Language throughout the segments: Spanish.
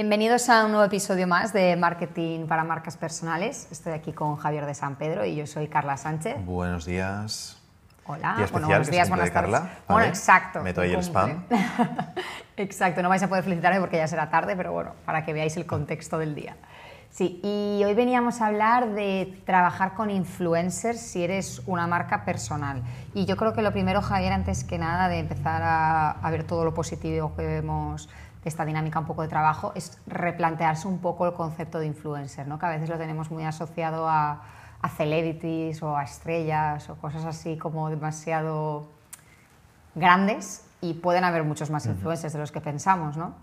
Bienvenidos a un nuevo episodio más de Marketing para Marcas Personales. Estoy aquí con Javier de San Pedro y yo soy Carla Sánchez. Buenos días. Hola, Día bueno, especial, buenos que días, buenas tardes. Carla, Bueno, exacto. Meto ahí el spam. exacto, no vais a poder felicitarme porque ya será tarde, pero bueno, para que veáis el contexto del día. Sí, y hoy veníamos a hablar de trabajar con influencers si eres una marca personal. Y yo creo que lo primero, Javier, antes que nada, de empezar a, a ver todo lo positivo que vemos de esta dinámica un poco de trabajo, es replantearse un poco el concepto de influencer, ¿no? que a veces lo tenemos muy asociado a, a celebrities o a estrellas o cosas así como demasiado grandes y pueden haber muchos más influencers de los que pensamos, ¿no?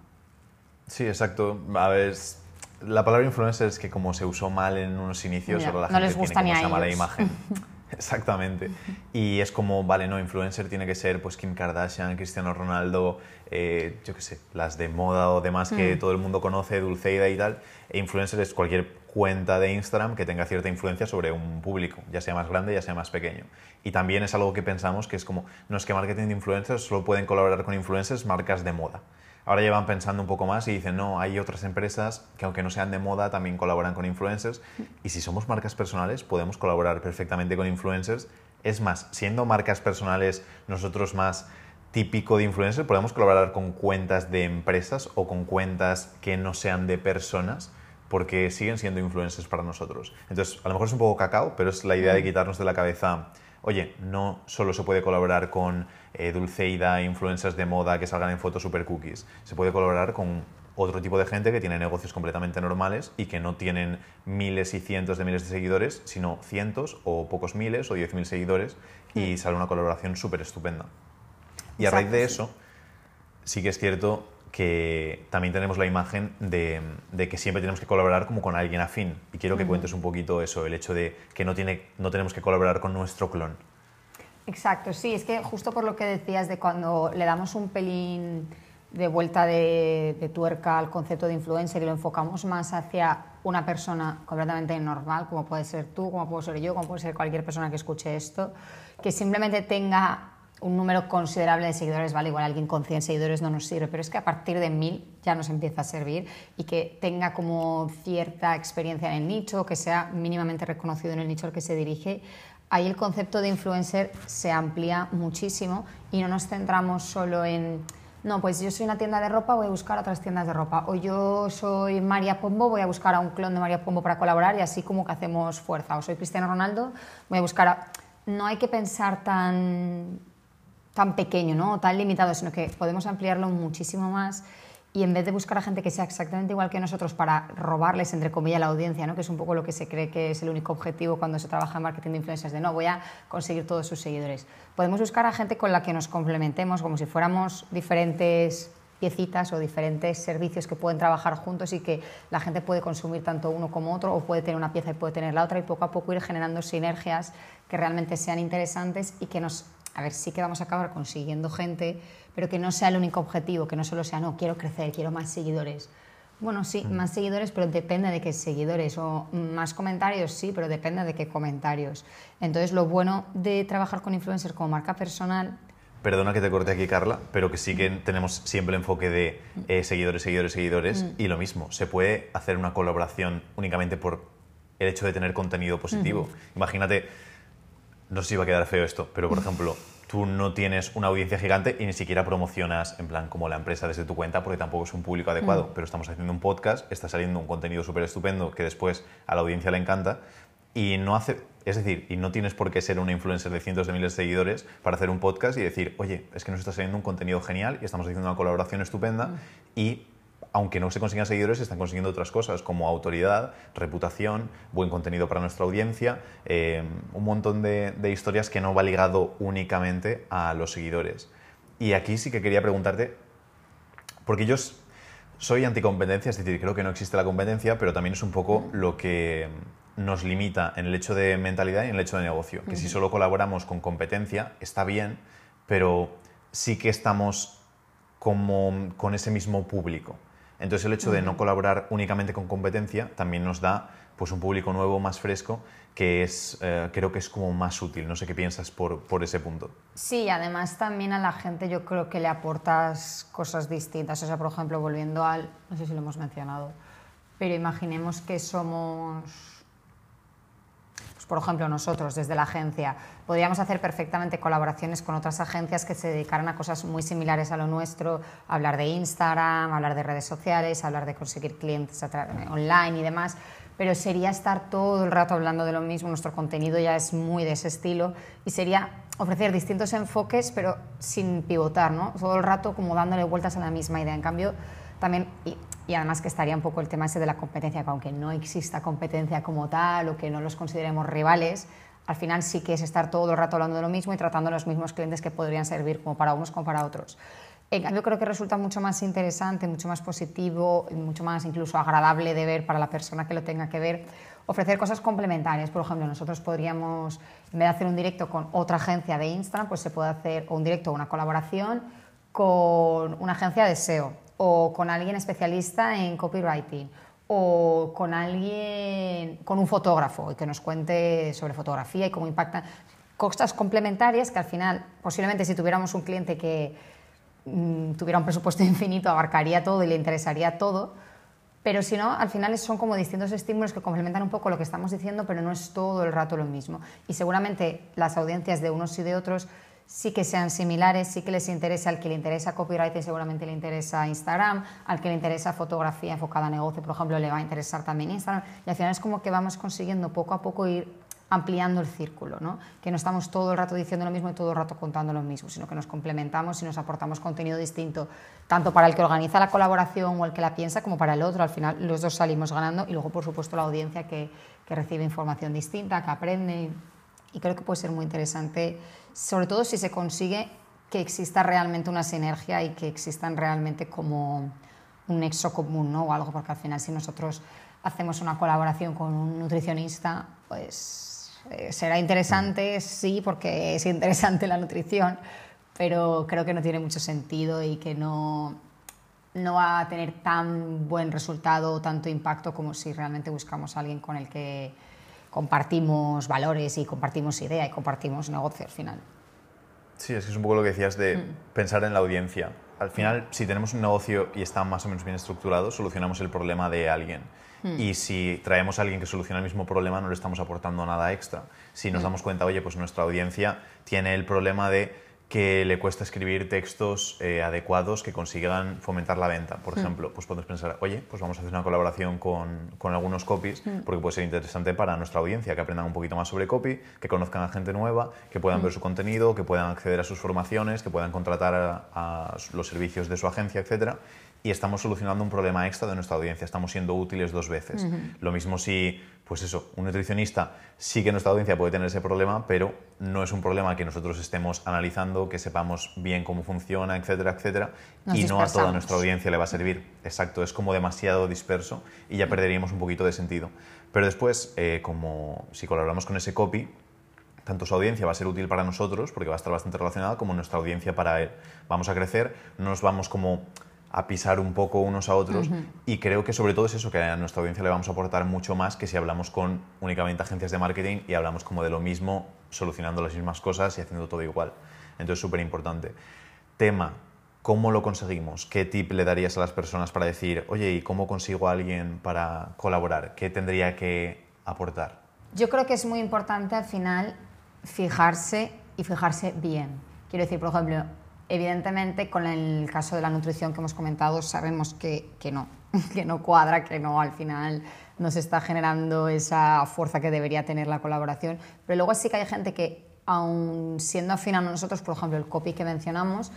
Sí, exacto. A ver, la palabra influencer es que como se usó mal en unos inicios, Mira, ahora la no gente les gusta tiene ni como a esa mala imagen. Exactamente. Y es como, vale, no, influencer tiene que ser pues Kim Kardashian, Cristiano Ronaldo, eh, yo qué sé, las de moda o demás Mm. que todo el mundo conoce, Dulceida y tal. E influencer es cualquier cuenta de Instagram que tenga cierta influencia sobre un público, ya sea más grande, ya sea más pequeño. Y también es algo que pensamos que es como, no es que marketing de influencers solo pueden colaborar con influencers marcas de moda. Ahora llevan pensando un poco más y dicen, no, hay otras empresas que aunque no sean de moda también colaboran con influencers y si somos marcas personales podemos colaborar perfectamente con influencers. Es más, siendo marcas personales nosotros más típico de influencer, podemos colaborar con cuentas de empresas o con cuentas que no sean de personas porque siguen siendo influencers para nosotros. Entonces, a lo mejor es un poco cacao, pero es la idea de quitarnos de la cabeza, oye, no solo se puede colaborar con eh, Dulceida, influencers de moda que salgan en fotos super cookies, se puede colaborar con otro tipo de gente que tiene negocios completamente normales y que no tienen miles y cientos de miles de seguidores, sino cientos o pocos miles o diez mil seguidores y sale una colaboración súper estupenda. Y a raíz de sí. eso, sí que es cierto que también tenemos la imagen de, de que siempre tenemos que colaborar como con alguien afín. Y quiero que cuentes un poquito eso, el hecho de que no, tiene, no tenemos que colaborar con nuestro clon. Exacto, sí, es que justo por lo que decías de cuando le damos un pelín de vuelta de, tuerca al concepto de influencer y lo enfocamos más hacia una persona completamente normal, como puede ser tú, como puedo ser yo, como puede ser cualquier persona que escuche esto, que simplemente tenga un número considerable de seguidores, vale, igual alguien con 100 seguidores no nos sirve, pero es que a partir de 1000 ya nos empieza a servir y que tenga como cierta experiencia en el nicho, que sea mínimamente reconocido en el nicho al que se dirige, ahí el concepto de influencer se amplía muchísimo y no nos centramos solo en, no, pues yo soy una tienda de ropa, voy a buscar otras tiendas de ropa, o yo soy María Pombo, voy a buscar a un clon de María Pombo para colaborar y así como que hacemos fuerza, o soy Cristiano Ronaldo, voy a buscar a... No hay que pensar tan, tan pequeño, ¿no? O tan limitado, sino que podemos ampliarlo muchísimo más y en vez de buscar a gente que sea exactamente igual que nosotros para robarles, entre comillas, la audiencia, ¿no? que es un poco lo que se cree que es el único objetivo cuando se trabaja en marketing de influencers, de no, voy a conseguir todos sus seguidores. Podemos buscar a gente con la que nos complementemos, como si fuéramos diferentes piecitas o diferentes servicios que pueden trabajar juntos y que la gente puede consumir tanto uno como otro o puede tener una pieza y puede tener la otra y poco a poco ir generando sinergias que realmente sean interesantes y que nos a ver, sí que vamos a acabar consiguiendo gente, pero que no sea el único objetivo, que no solo sea, no, quiero crecer, quiero más seguidores. Bueno, sí, más seguidores, pero depende de qué seguidores. O más comentarios, sí, pero depende de qué comentarios. Entonces, lo bueno de trabajar con influencers como marca personal Perdona que te corte aquí, Carla, pero que sí que tenemos siempre el enfoque de eh, seguidores, seguidores, seguidores. Y lo mismo, se puede hacer una colaboración únicamente por el hecho de tener contenido positivo. Imagínate, no sé si va a quedar feo esto, pero por ejemplo, tú no tienes una audiencia gigante y ni siquiera promocionas en plan como la empresa desde tu cuenta porque tampoco es un público adecuado, pero estamos haciendo un podcast, está saliendo un contenido súper estupendo que después a la audiencia le encanta y no hace, es decir, y no tienes por qué ser una influencer de cientos de miles de seguidores para hacer un podcast y decir, oye, es que nos está saliendo un contenido genial y estamos haciendo una colaboración estupenda y aunque no se consigan seguidores, se están consiguiendo otras cosas como autoridad, reputación, buen contenido para nuestra audiencia, eh, un montón de, de historias que no va ligado únicamente a los seguidores. Y aquí sí que quería preguntarte, porque yo soy anticompetencia, es decir, creo que no existe la competencia, pero también es un poco lo que nos limita en el hecho de mentalidad y en el hecho de negocio. Que si solo colaboramos con competencia, está bien, pero sí que estamos como con ese mismo público. Entonces el hecho de no colaborar únicamente con competencia también nos da pues un público nuevo, más fresco, que es, eh, creo que es como más útil. No sé qué piensas por, por ese punto. Sí, además también a la gente yo creo que le aportas cosas distintas. O sea, por ejemplo, volviendo al, no sé si lo hemos mencionado, pero imaginemos que somos por ejemplo, nosotros desde la agencia podríamos hacer perfectamente colaboraciones con otras agencias que se dedicaran a cosas muy similares a lo nuestro, hablar de Instagram, hablar de redes sociales, hablar de conseguir clientes online y demás, pero sería estar todo el rato hablando de lo mismo, nuestro contenido ya es muy de ese estilo y sería ofrecer distintos enfoques pero sin pivotar, ¿no? Todo el rato como dándole vueltas a la misma idea. En cambio, también, y además que estaría un poco el tema ese de la competencia, que aunque no exista competencia como tal o que no los consideremos rivales, al final sí que es estar todo el rato hablando de lo mismo y tratando a los mismos clientes que podrían servir como para unos como para otros. En cambio, creo que resulta mucho más interesante, mucho más positivo, mucho más incluso agradable de ver para la persona que lo tenga que ver, ofrecer cosas complementarias. Por ejemplo, nosotros podríamos, en vez de hacer un directo con otra agencia de Instagram, pues se puede hacer un directo o una colaboración con una agencia de SEO o con alguien especialista en copywriting o con alguien, con un fotógrafo y que nos cuente sobre fotografía y cómo impactan cosas complementarias que al final, posiblemente si tuviéramos un cliente que mm, tuviera un presupuesto infinito, abarcaría todo y le interesaría todo, pero si no, al final son como distintos estímulos que complementan un poco lo que estamos diciendo, pero no es todo el rato lo mismo. Y seguramente las audiencias de unos y de otros sí que sean similares, sí que les interesa, al que le interesa copyright seguramente le interesa Instagram, al que le interesa fotografía enfocada a negocio, por ejemplo, le va a interesar también Instagram. Y al final es como que vamos consiguiendo poco a poco ir ampliando el círculo, ¿no? que no estamos todo el rato diciendo lo mismo y todo el rato contando lo mismo, sino que nos complementamos y nos aportamos contenido distinto, tanto para el que organiza la colaboración o el que la piensa, como para el otro. Al final los dos salimos ganando y luego, por supuesto, la audiencia que, que recibe información distinta, que aprende y creo que puede ser muy interesante, sobre todo si se consigue que exista realmente una sinergia y que existan realmente como un nexo común ¿no? o algo, porque al final si nosotros hacemos una colaboración con un nutricionista, pues eh, será interesante, sí, porque es interesante la nutrición, pero creo que no tiene mucho sentido y que no, no va a tener tan buen resultado o tanto impacto como si realmente buscamos a alguien con el que compartimos valores y compartimos idea y compartimos negocio al final. Sí, es que es un poco lo que decías de mm. pensar en la audiencia. Al final, si tenemos un negocio y está más o menos bien estructurado, solucionamos el problema de alguien. Mm. Y si traemos a alguien que soluciona el mismo problema, no le estamos aportando nada extra. Si nos mm. damos cuenta, oye, pues nuestra audiencia tiene el problema de que le cuesta escribir textos eh, adecuados que consigan fomentar la venta. Por hmm. ejemplo, pues puedes pensar, oye, pues vamos a hacer una colaboración con, con algunos copies, hmm. porque puede ser interesante para nuestra audiencia, que aprendan un poquito más sobre copy, que conozcan a gente nueva, que puedan ver hmm. su contenido, que puedan acceder a sus formaciones, que puedan contratar a, a los servicios de su agencia, etcétera y estamos solucionando un problema extra de nuestra audiencia, estamos siendo útiles dos veces. Lo mismo si, pues eso, un nutricionista sí que nuestra audiencia puede tener ese problema, pero no es un problema que nosotros estemos analizando, que sepamos bien cómo funciona, etcétera, etcétera, y no a toda nuestra audiencia le va a servir. Exacto, es como demasiado disperso y ya perderíamos un poquito de sentido. Pero después, eh, como si colaboramos con ese copy, tanto su audiencia va a ser útil para nosotros, porque va a estar bastante relacionada, como nuestra audiencia para él. Vamos a crecer, no nos vamos como a pisar un poco unos a otros y creo que sobre todo es eso, que a nuestra audiencia le vamos a aportar mucho más que si hablamos con únicamente agencias de marketing y hablamos como de lo mismo, solucionando las mismas cosas y haciendo todo igual. Entonces, súper importante. Tema, ¿cómo lo conseguimos? ¿Qué tip le darías a las personas para decir, oye, ¿y cómo consigo a alguien para colaborar? ¿Qué tendría que aportar? Yo creo que es muy importante al final fijarse y fijarse bien. Quiero decir, por ejemplo, Evidentemente, con el caso de la nutrición que hemos comentado, sabemos que, que no, que no cuadra, que no al final no se está generando esa fuerza que debería tener la colaboración. Pero luego sí que hay gente que, aun siendo afín a nosotros, por ejemplo, el copy que mencionamos,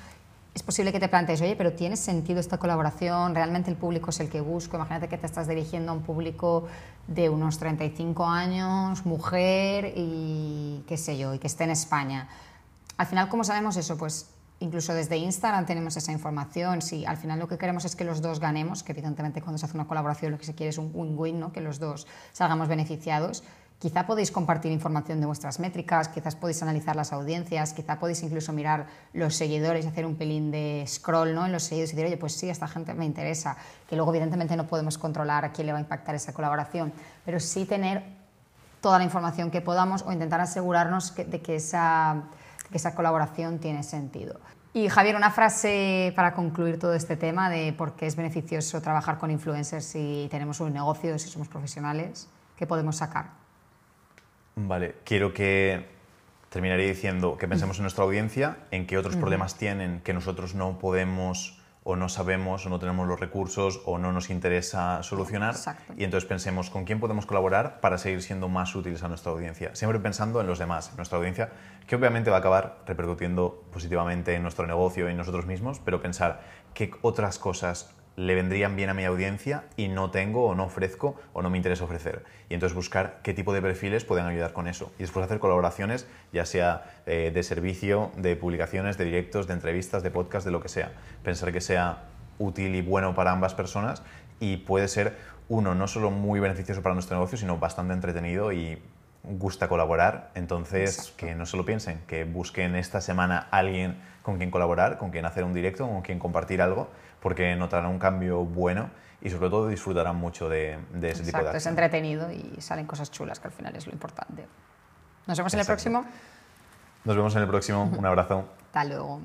es posible que te plantees, oye, pero ¿tiene sentido esta colaboración? ¿Realmente el público es el que busco? Imagínate que te estás dirigiendo a un público de unos 35 años, mujer y qué sé yo, y que esté en España. Al final, ¿cómo sabemos eso? Pues incluso desde Instagram tenemos esa información. Si al final lo que queremos es que los dos ganemos, que evidentemente cuando se hace una colaboración lo que se quiere es un win-win, ¿no? que los dos salgamos beneficiados, Quizá podéis compartir información de vuestras métricas, quizás podéis analizar las audiencias, quizá podéis incluso mirar los seguidores y hacer un pelín de scroll ¿no? en los seguidores y decir, oye, pues sí, esta gente me interesa, que luego evidentemente no podemos controlar a quién le va a impactar esa colaboración, pero sí tener toda la información que podamos o intentar asegurarnos de que esa, que esa colaboración tiene sentido. Y Javier, una frase para concluir todo este tema de por qué es beneficioso trabajar con influencers si tenemos un negocio, si somos profesionales, ¿qué podemos sacar? Vale, quiero que terminaré diciendo que pensemos en nuestra audiencia, en qué otros problemas tienen que nosotros no podemos o no sabemos o no tenemos los recursos o no nos interesa solucionar. Y entonces pensemos con quién podemos colaborar para seguir siendo más útiles a nuestra audiencia. Siempre pensando en los demás, en nuestra audiencia, que obviamente va a acabar repercutiendo positivamente en nuestro negocio y en nosotros mismos, pero pensar qué otras cosas le vendrían bien a mi audiencia y no tengo o no ofrezco o no me interesa ofrecer. Y entonces buscar qué tipo de perfiles pueden ayudar con eso. Y después hacer colaboraciones, ya sea eh, de servicio, de publicaciones, de directos, de entrevistas, de podcast, de lo que sea. Pensar que sea útil y bueno para ambas personas y puede ser, uno, no solo muy beneficioso para nuestro negocio, sino bastante entretenido y gusta colaborar, entonces que no se lo piensen, que busquen esta semana alguien con quien colaborar, con quien hacer un directo, con quien compartir algo porque notarán un cambio bueno y sobre todo disfrutarán mucho de, ese tipo de acción. es entretenido y salen cosas chulas, que al final es lo importante. Nos vemos en el próximo. Nos vemos en el próximo. Un abrazo. Hasta luego.